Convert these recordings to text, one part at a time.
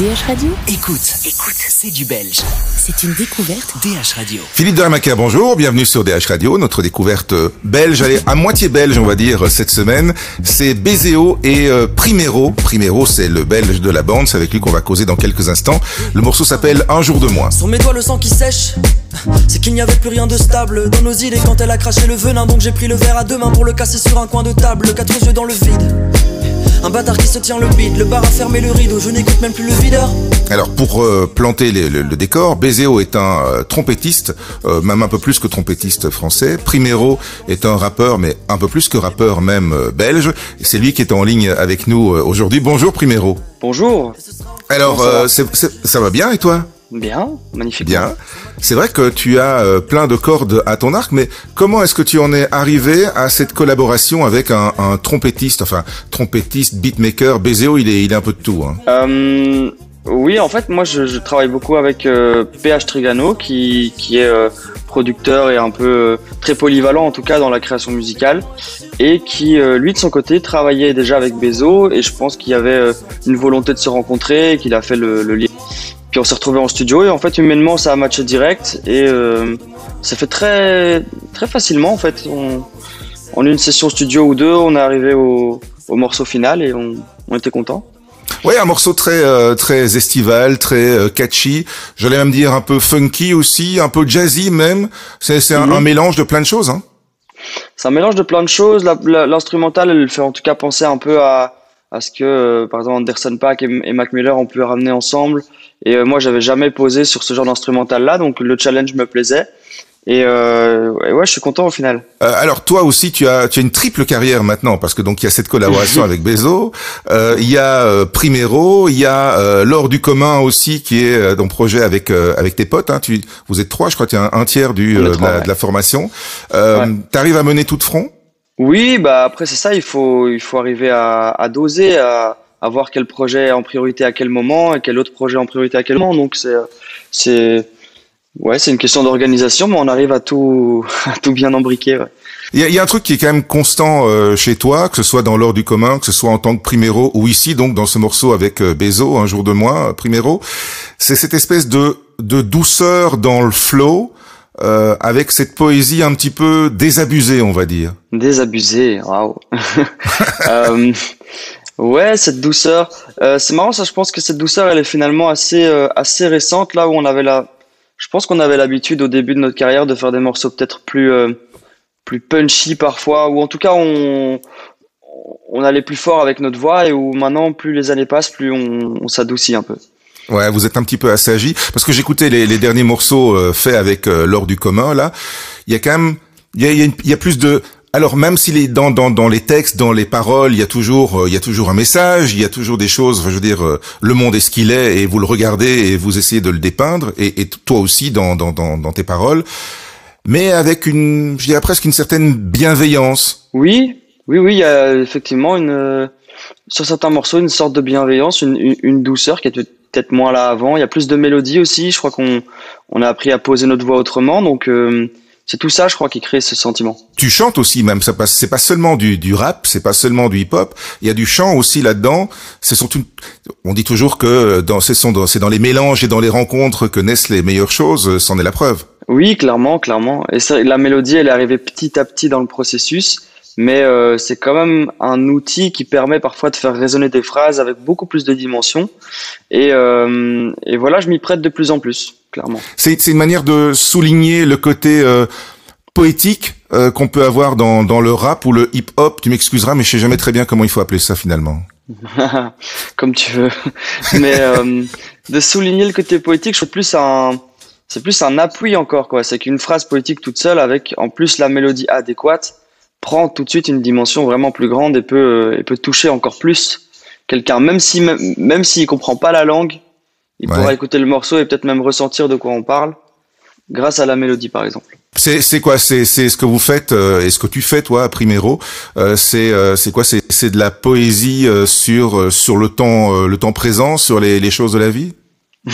DH Radio Écoute, écoute, c'est du belge. C'est une découverte DH Radio. Philippe Dermaca, bonjour, bienvenue sur DH Radio, notre découverte belge, allez, à moitié belge on va dire cette semaine, c'est Bézéo et euh, Primero. Primero c'est le belge de la bande, c'est avec lui qu'on va causer dans quelques instants. Le morceau s'appelle Un jour de moins. Sur mes doigts le sang qui sèche c'est qu'il n'y avait plus rien de stable dans nos idées quand elle a craché le venin Donc j'ai pris le verre à deux mains pour le casser sur un coin de table Quatre yeux dans le vide un bâtard qui se tient le beat, le bar a fermé le rideau, je n'écoute même plus le videur. Alors pour euh, planter le, le, décor, Bézéo est un euh, trompettiste, euh, même un peu plus que trompettiste français. Primero est un rappeur, mais un peu plus que rappeur même belge. C'est lui qui est en ligne avec nous aujourd'hui. Bonjour Primero. Bonjour. Alors ça va bien et toi? Bien, magnifique. Bien. C'est vrai que tu as euh, plein de cordes à ton arc, mais comment est-ce que tu en es arrivé à cette collaboration avec un, un trompettiste, enfin trompettiste, beatmaker, Bézéo, il est, il est un peu de tout. Hein. Euh, oui, en fait, moi je, je travaille beaucoup avec euh, PH Trigano, qui, qui est euh, producteur et un peu très polyvalent en tout cas dans la création musicale, et qui lui de son côté travaillait déjà avec Bézo, et je pense qu'il y avait une volonté de se rencontrer, qu'il a fait le, le lien puis on s'est retrouvé en studio et en fait humainement ça a matché direct et euh, ça fait très très facilement en fait. On, en une session studio ou deux, on est arrivé au, au morceau final et on, on était content. Oui, un morceau très euh, très estival, très euh, catchy. J'allais même dire un peu funky aussi, un peu jazzy même. C'est c'est un, Mhm. un mélange de plein de choses. Hein. C'est un mélange de plein de choses. L'instrumental, elle fait en tout cas penser un peu à, à ce que, euh, par exemple, Anderson Paak et, et Mac Miller ont pu ramener ensemble. Et euh, moi, j'avais jamais posé sur ce genre d'instrumental-là, donc le challenge me plaisait. Et, euh, ouais, je suis content au final. Euh, alors toi aussi, tu as tu as une triple carrière maintenant parce que donc il y a cette collaboration avec Bezo, euh, il y a euh, Primero, il y a euh, l'or du commun aussi qui est euh, ton projet avec euh, avec tes potes. Hein, tu vous êtes trois, je crois, tu as un, un tiers du de, trois, la, ouais. de la formation. Euh, Ouais. T'arrives à mener tout de front? Oui, bah après c'est ça, il faut il faut arriver à, à doser, à, à voir quel projet est en priorité à quel moment et quel autre projet en priorité à quel moment. Donc c'est c'est ouais, c'est une question d'organisation, mais on arrive à tout à tout bien embriquer. ouais. Il y a, y a un truc qui est quand même constant euh, chez toi, que ce soit dans l'or du commun, que ce soit en tant que Primero ou ici donc dans ce morceau avec euh, Bezo, un jour de moins, euh, Primero, c'est cette espèce de de douceur dans le flow. Euh, avec cette poésie un petit peu désabusée, on va dire. Désabusé, waouh. Euh, ouais, cette douceur. Euh, c'est marrant, ça. Je pense que cette douceur, elle est finalement assez euh, assez récente là où on avait la. Je pense qu'on avait l'habitude au début de notre carrière de faire des morceaux peut-être plus euh, plus punchy parfois, ou en tout cas on on allait plus fort avec notre voix et où maintenant plus les années passent, plus on, on s'adoucit un peu. Ouais, vous êtes un petit peu assagi parce que j'écoutais les, les derniers morceaux euh, faits avec euh, l'or du commun là. Il y a quand même, il y a, y a, y a plus de. Alors même s'il est dans, dans dans les textes, dans les paroles, il y a toujours euh, il y a toujours un message, il y a toujours des choses. Je veux dire, euh, le monde est ce qu'il est et vous le regardez et vous essayez de le dépeindre et, et toi aussi dans dans dans, dans tes paroles, mais avec une, je dirais presque une certaine bienveillance. Oui, oui, oui, il y a effectivement une, euh, sur certains morceaux une sorte de bienveillance, une, une, une douceur qui était peut-être moins là avant. Il y a plus de mélodie aussi. Je crois qu'on on a appris à poser notre voix autrement. Donc euh, c'est tout ça, je crois, qui crée ce sentiment. Tu chantes aussi même, ça passe. C'est pas seulement du, du rap, c'est pas seulement du hip-hop. Il y a du chant aussi là-dedans. C'est surtout, on dit toujours que dans c'est sont dans, c'est dans les mélanges et dans les rencontres que naissent les meilleures choses. C'en est la preuve. Oui, clairement, clairement. Et c'est- la mélodie, elle est arrivée petit à petit dans le processus. Mais euh, c'est quand même un outil qui permet parfois de faire résonner des phrases avec beaucoup plus de dimensions. Et, euh, et voilà, je m'y prête de plus en plus, clairement. C'est une manière de souligner le côté euh, poétique euh, qu'on peut avoir dans dans le rap ou le hip-hop. Tu m'excuseras, mais je sais jamais très bien comment il faut appeler ça finalement. Comme tu veux. Mais euh, de souligner le côté poétique, je trouve plus un, c'est plus un appui encore quoi. C'est qu'une phrase poétique toute seule avec en plus la mélodie adéquate prend tout de suite une dimension vraiment plus grande et peut, euh, et peut toucher encore plus quelqu'un. Même si même, même s'il comprend pas la langue, il Ouais. pourra écouter le morceau et peut-être même ressentir de quoi on parle grâce à la mélodie par exemple. C'est c'est quoi? C'est c'est ce que vous faites euh, et ce que tu fais toi, à Primero. Euh, c'est euh, c'est quoi? C'est c'est de la poésie euh, sur euh, sur le temps euh, le temps présent, sur les les choses de la vie?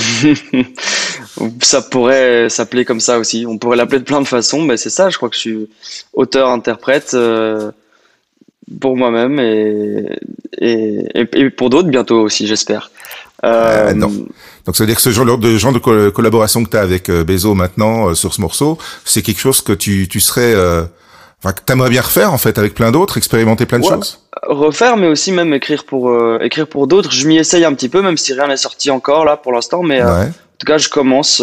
Ça pourrait s'appeler comme ça aussi. On pourrait l'appeler de plein de façons, mais c'est ça. Je crois que je suis auteur-interprète euh, pour moi-même et, et, et, pour d'autres bientôt aussi, j'espère. Euh, non. Donc ça veut dire que ce genre de genre de collaboration que tu as avec euh, Bezo maintenant euh, sur ce morceau, c'est quelque chose que tu tu serais euh, que t'aimerais bien refaire en fait avec plein d'autres, expérimenter plein de choses. Refaire mais aussi même écrire pour écrire pour d'autres, je m'y essaye un petit peu même si rien n'est sorti encore là pour l'instant mais en tout cas je commence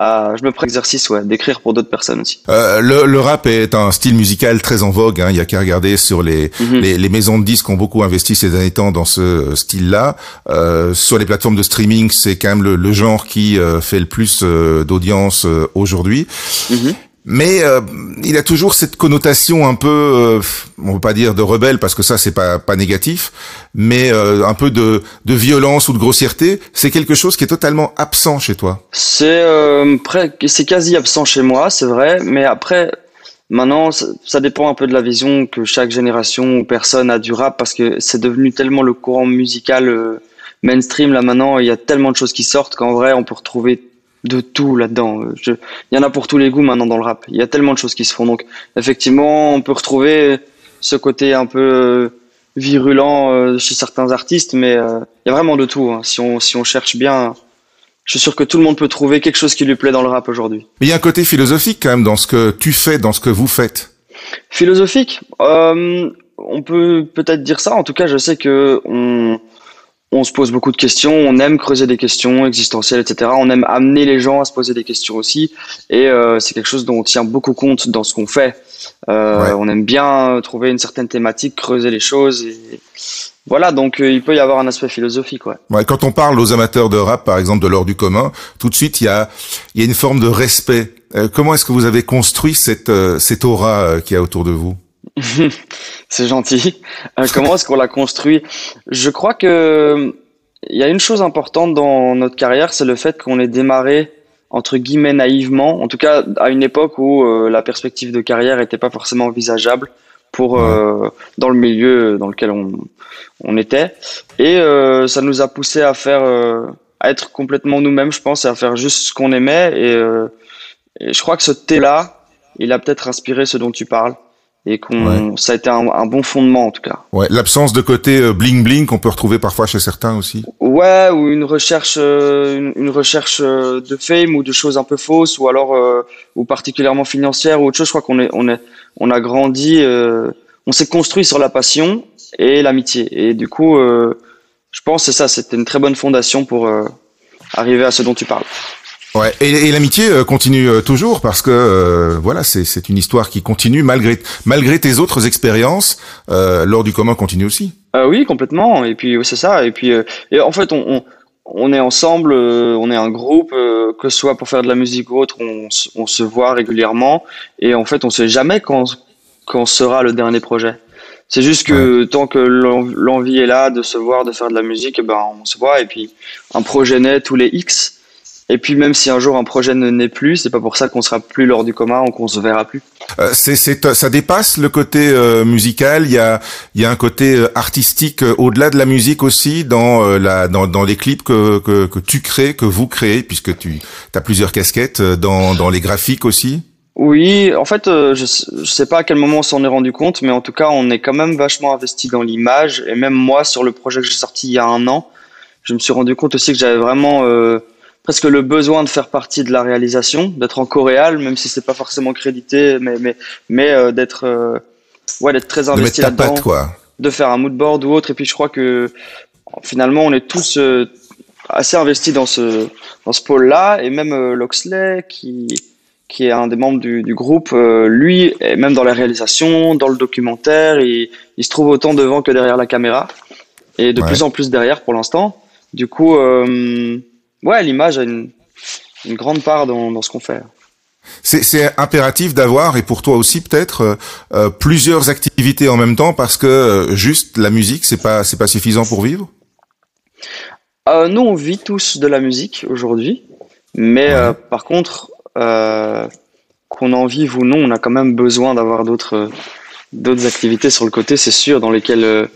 je me prends exercice ouais, d'écrire pour d'autres personnes aussi. Euh, le, le, rap est un style musical très en vogue. Hein. Il y a qu'à regarder sur les, mhm. les, les maisons de disques ont beaucoup investi ces derniers temps dans ce style-là. Euh, sur les plateformes de streaming, c'est quand même le, le genre qui euh, fait le plus euh, d'audience euh, aujourd'hui. Mhm mais euh, il a toujours cette connotation un peu, euh, on veut pas dire de rebelle parce que ça c'est pas pas négatif, mais euh, un peu de de violence ou de grossièreté. C'est quelque chose qui est totalement absent chez toi. C'est c'est quasi absent chez moi, c'est vrai, mais après maintenant ça, ça, dépend un peu de la vision que chaque génération ou personne a du rap parce que c'est devenu tellement le courant musical mainstream là maintenant, il y a tellement de choses qui sortent qu'en vrai on peut retrouver de tout là-dedans. Il y en a pour tous les goûts maintenant dans le rap. Il y a tellement de choses qui se font. Donc effectivement, on peut retrouver ce côté un peu euh, virulent euh, chez certains artistes, mais euh, il y a vraiment de tout. Hein. Si, on, si on cherche bien, je suis sûr que tout le monde peut trouver quelque chose qui lui plaît dans le rap aujourd'hui. Mais il y a un côté philosophique quand même dans ce que tu fais, dans ce que vous faites. Philosophique On peut peut-être dire ça. En tout cas, je sais que on on se pose beaucoup de questions, on aime creuser des questions existentielles, etc. On aime amener les gens à se poser des questions aussi, et euh, c'est quelque chose dont on tient beaucoup compte dans ce qu'on fait. Euh, on aime bien trouver une certaine thématique, creuser les choses, et voilà. Donc euh, il peut y avoir un aspect philosophique, ouais. ouais. Quand on parle aux amateurs de rap, par exemple, de l'or du commun, tout de suite il y a y a une forme de respect. comment est-ce que vous avez construit cette cette aura qui a autour de vous? c'est gentil. Euh, comment est-ce qu'on l'a construit? Je crois que il y a une chose importante dans notre carrière, c'est le fait qu'on ait démarré entre guillemets naïvement, en tout cas à une époque où euh, la perspective de carrière n'était pas forcément envisageable pour euh, dans le milieu dans lequel on, on était, et ça nous a poussé à faire à être complètement nous-mêmes, je pense, et à faire juste ce qu'on aimait. Et, et, je crois que ce thé là, il a peut-être inspiré ce dont tu parles et qu'on ça a été un, un, bon fondement en tout cas. Ouais, l'absence de côté euh, bling bling qu'on peut retrouver parfois chez certains aussi. Ouais, ou une recherche euh, une, recherche euh, de fame ou de choses un peu fausses ou alors ou particulièrement financières ou autre chose. Je crois qu'on est on est on a grandi, on s'est construit sur la passion et l'amitié et du coup, je pense c'est ça, c'était une très bonne fondation pour arriver à ce dont tu parles. Ouais, et, et l'amitié euh, continue euh, toujours parce que euh, voilà, c'est une histoire qui continue malgré malgré tes autres expériences. lors du commun continue aussi. oui, complètement. Et puis c'est ça. Et puis et en fait, on, on, on est ensemble, on est un groupe, que ce soit pour faire de la musique ou autre, on, on se voit régulièrement. Et en fait, on sait jamais quand quand sera le dernier projet. C'est juste que tant que l'envie est là de se voir, de faire de la musique, eh ben on se voit. Et puis un projet naît tous les X. Et puis même si un jour un projet ne naît plus, c'est pas pour ça qu'on sera plus lors du commun ou qu'on se verra plus. Euh, c'est, c'est, ça dépasse le côté euh, musical. Il y a, il y a un côté euh, artistique euh, au-delà de la musique aussi dans la, dans, dans les clips que, que, que tu crées, que vous créez, puisque tu as plusieurs casquettes dans, dans les graphiques aussi. Oui, en fait, je, je sais pas à quel moment on s'en est rendu compte, mais en tout cas, on est quand même vachement investi dans l'image. Et même moi, sur le projet que j'ai sorti il y a un an, je me suis rendu compte aussi que j'avais vraiment presque le besoin de faire partie de la réalisation, d'être en coréal, même si c'est pas forcément crédité, mais mais mais euh, d'être euh, ouais d'être très investi là-dedans, de faire un mood board ou autre. Et puis je crois que finalement on est tous euh, assez investis dans ce dans ce pôle-là, et même Loxley qui qui est un des membres du, du groupe, lui, est même dans la réalisation, dans le documentaire, il, il se trouve autant devant que derrière la caméra, et de plus en plus derrière pour l'instant. Du coup, ouais, l'image a une, une, grande part dans, dans ce qu'on fait. C'est impératif d'avoir, et pour toi aussi peut-être, euh, euh, plusieurs activités en même temps parce que euh, juste la musique, c'est pas c'est pas suffisant pour vivre? Euh, nous, on vit tous de la musique aujourd'hui, mais par contre, qu'on en vive ou non, on a quand même besoin d'avoir d'autres d'autres activités sur le côté, c'est sûr, dans lesquelles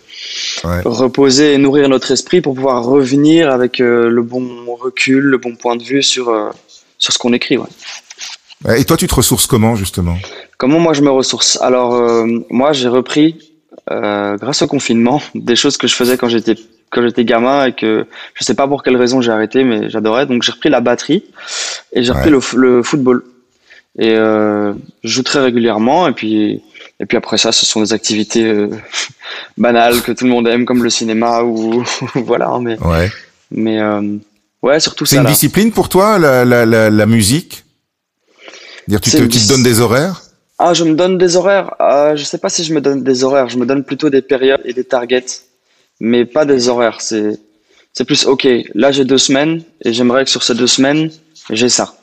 reposer et nourrir notre esprit pour pouvoir revenir avec euh, le bon recul, le bon point de vue sur, euh, sur ce qu'on écrit. Ouais. Et toi, tu te ressources comment, justement? Comment moi je me ressource? Alors, euh, moi, j'ai repris, grâce au confinement, des choses que je faisais quand j'étais quand j'étais gamin et que je sais pas pour quelle raison j'ai arrêté, mais j'adorais. Donc j'ai repris la batterie et j'ai repris le, football. Et euh, je joue très régulièrement et puis et puis après ça, ce sont des activités euh, banales que tout le monde aime, comme le cinéma ou voilà. Hein, mais ouais. mais euh, ouais, surtout ça. C'est une discipline pour toi, la, la, la, la musique? Dire, tu te, tu te donnes des horaires? Ah, je me donne des horaires. Euh, je sais pas si je me donne des horaires. Je me donne plutôt des périodes et des targets, mais pas des horaires. C'est c'est plus ok. Là, j'ai deux semaines et j'aimerais que sur ces deux semaines, j'ai ça.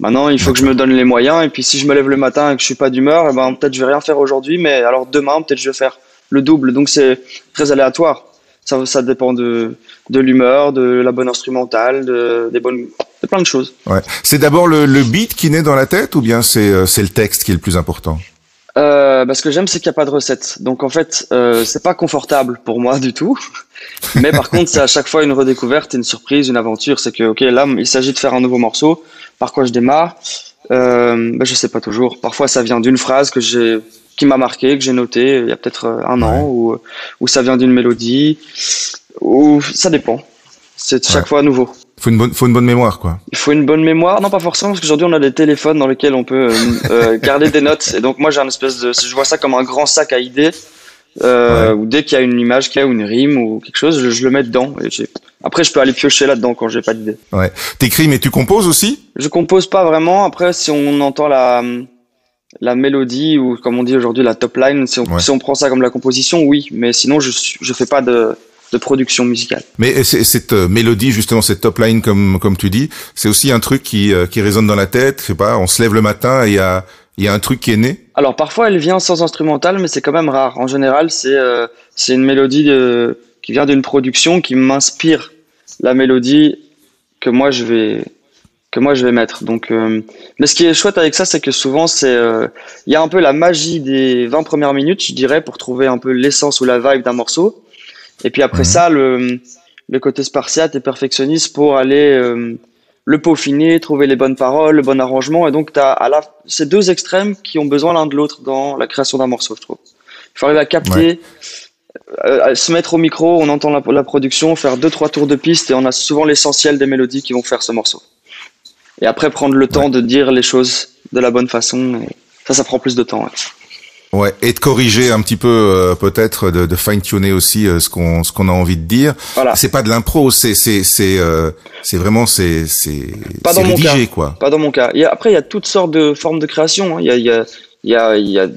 Maintenant, il faut que je me donne les moyens. Et puis, si je me lève le matin et que je suis pas d'humeur, eh ben, peut-être je vais rien faire aujourd'hui, mais alors demain, peut-être je vais faire le double. Donc, c'est très aléatoire. Ça, ça dépend de, de l'humeur, de la bonne instrumentale, de, des bonnes, de plein de choses. Ouais. C'est d'abord le, le beat qui naît dans la tête ou bien c'est, euh, le texte qui est le plus important? Euh, bah, ce que j'aime, c'est qu'il n'y a pas de recette. Donc en fait, euh, c'est pas confortable pour moi du tout. Mais par contre, c'est à chaque fois une redécouverte, une surprise, une aventure. C'est que ok, là, il s'agit de faire un nouveau morceau par quoi je démarre euh, ben, Je sais pas toujours. Parfois, ça vient d'une phrase que j'ai qui m'a marqué, que j'ai noté il y a peut-être euh, un an, ou, ou ça vient d'une mélodie, ou ça dépend. C'est chaque fois nouveau. Il faut une bonne, faut une bonne mémoire, quoi. Il faut une bonne mémoire. Non, pas forcément, parce qu'aujourd'hui, on a des téléphones dans lesquels on peut euh, euh garder des notes. Et donc, moi, j'ai un espèce de, je vois ça comme un grand sac à idées euh, Ou dès qu'il y a une image, qu'il y a une rime ou quelque chose, je, le mets dedans. Et Après, je peux aller piocher là-dedans quand j'ai pas d'idée. Ouais. T'écris, mais tu composes aussi? Je compose pas vraiment. Après, si on entend la la mélodie ou comme on dit aujourd'hui la top line, si on, si on prend ça comme la composition, oui. Mais sinon, je je fais pas de de production musicale. Mais cette euh, mélodie, justement, cette top line, comme comme tu dis, c'est aussi un truc qui euh, qui résonne dans la tête. Je sais pas, on se lève le matin et il y a il y a un truc qui est né? Alors parfois elle vient sans instrumental, mais c'est quand même rare. En général, c'est euh, c'est une mélodie de, qui vient d'une production qui m'inspire la mélodie que moi je vais que moi je vais mettre. Donc, euh, mais ce qui est chouette avec ça, c'est que souvent c'est euh, il y a un peu la magie des 20 premières minutes, je dirais, pour trouver un peu l'essence ou la vibe d'un morceau. Et puis après mhm. ça, le le côté spartiate et perfectionniste pour aller le peaufiner, trouver les bonnes paroles, le bon arrangement. Et donc, tu as à la, ces deux extrêmes qui ont besoin l'un de l'autre dans la création d'un morceau, je trouve. Il faut arriver à capter, euh, se mettre au micro, on entend la, la, production, faire deux, trois tours de piste et on a souvent l'essentiel des mélodies qui vont faire ce morceau. Et après, prendre le temps de dire les choses de la bonne façon. ça, ça prend plus de temps. Ouais, et de corriger un petit peu euh, peut-être de, de fine tuner aussi euh, ce qu'on ce qu'on a envie de dire. Voilà. C'est pas de l'impro, c'est c'est c'est euh, c'est vraiment c'est c'est pas dans rédigé, mon cas. quoi. Pas dans mon cas. Après il y a toutes sortes de formes de création. Hein. Il y a il y a il y a, il y a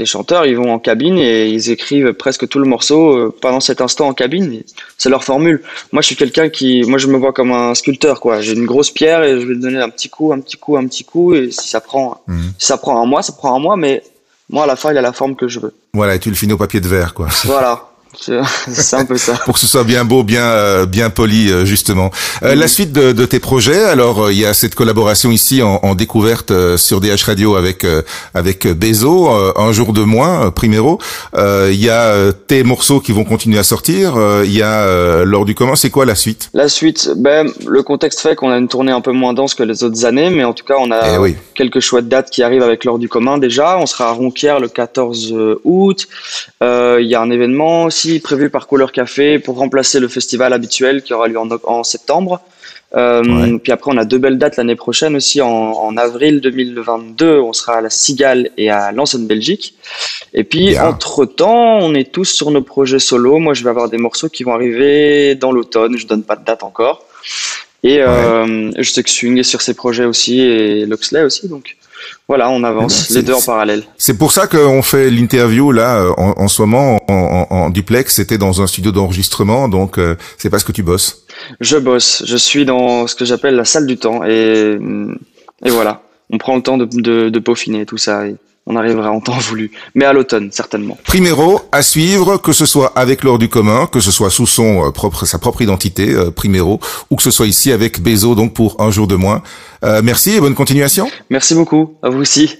des chanteurs, ils vont en cabine et ils écrivent presque tout le morceau pendant cet instant en cabine. C'est leur formule. Moi, je suis quelqu'un qui, moi, je me vois comme un sculpteur, quoi. J'ai une grosse pierre et je vais donner un petit coup, un petit coup, un petit coup. Et si ça prend, mhm. si ça prend un mois, ça prend un mois, mais moi, à la fin, il a la forme que je veux. Voilà, et tu le finis au papier de verre, quoi. Voilà. C'est un peu ça. Pour que ce soit bien beau, bien euh, bien poli, euh, justement. Euh, La suite de, de, tes projets, alors euh, il y a cette collaboration ici en, en découverte sur DH Radio avec avec Bezo, un jour de moins, Primero. Il y a tes morceaux qui vont continuer à sortir. Il y a lors du comment, c'est quoi la suite? La suite, ben le contexte fait qu'on a une tournée un peu moins dense que les autres années, mais en tout cas on a eh quelques chouettes dates qui arrivent avec l'heure du commun déjà. On sera à Ronquière le 14 août. Il y a un événement prévu par Couleur Café pour remplacer le festival habituel qui aura lieu en, septembre. Euh, puis après, on a deux belles dates l'année prochaine aussi. En, avril 2022, on sera à la Cigale et à Lens en Belgique. Et puis, entre-temps, on est tous sur nos projets solo. Moi, je vais avoir des morceaux qui vont arriver dans l'automne. Je donne pas de date encore. Et euh, je sais que Swing est sur ses projets aussi et Luxley aussi. Donc, voilà, on avance, les deux en parallèle. C'est pour ça qu'on fait l'interview là euh, en, ce moment en, duplex. C'était dans un studio d'enregistrement, donc euh, c'est parce que tu bosses. Je bosse. Je suis dans ce que j'appelle la salle du temps et, et voilà. On prend le temps de, de, de peaufiner tout ça on arrivera en temps voulu, mais à l'automne certainement. Primero à suivre, que ce soit avec l'or du commun, que ce soit sous son euh, propre sa propre identité euh, Primero, ou que ce soit ici avec Bezo donc pour un jour de moins. Euh, merci et bonne continuation. Merci beaucoup, à vous aussi.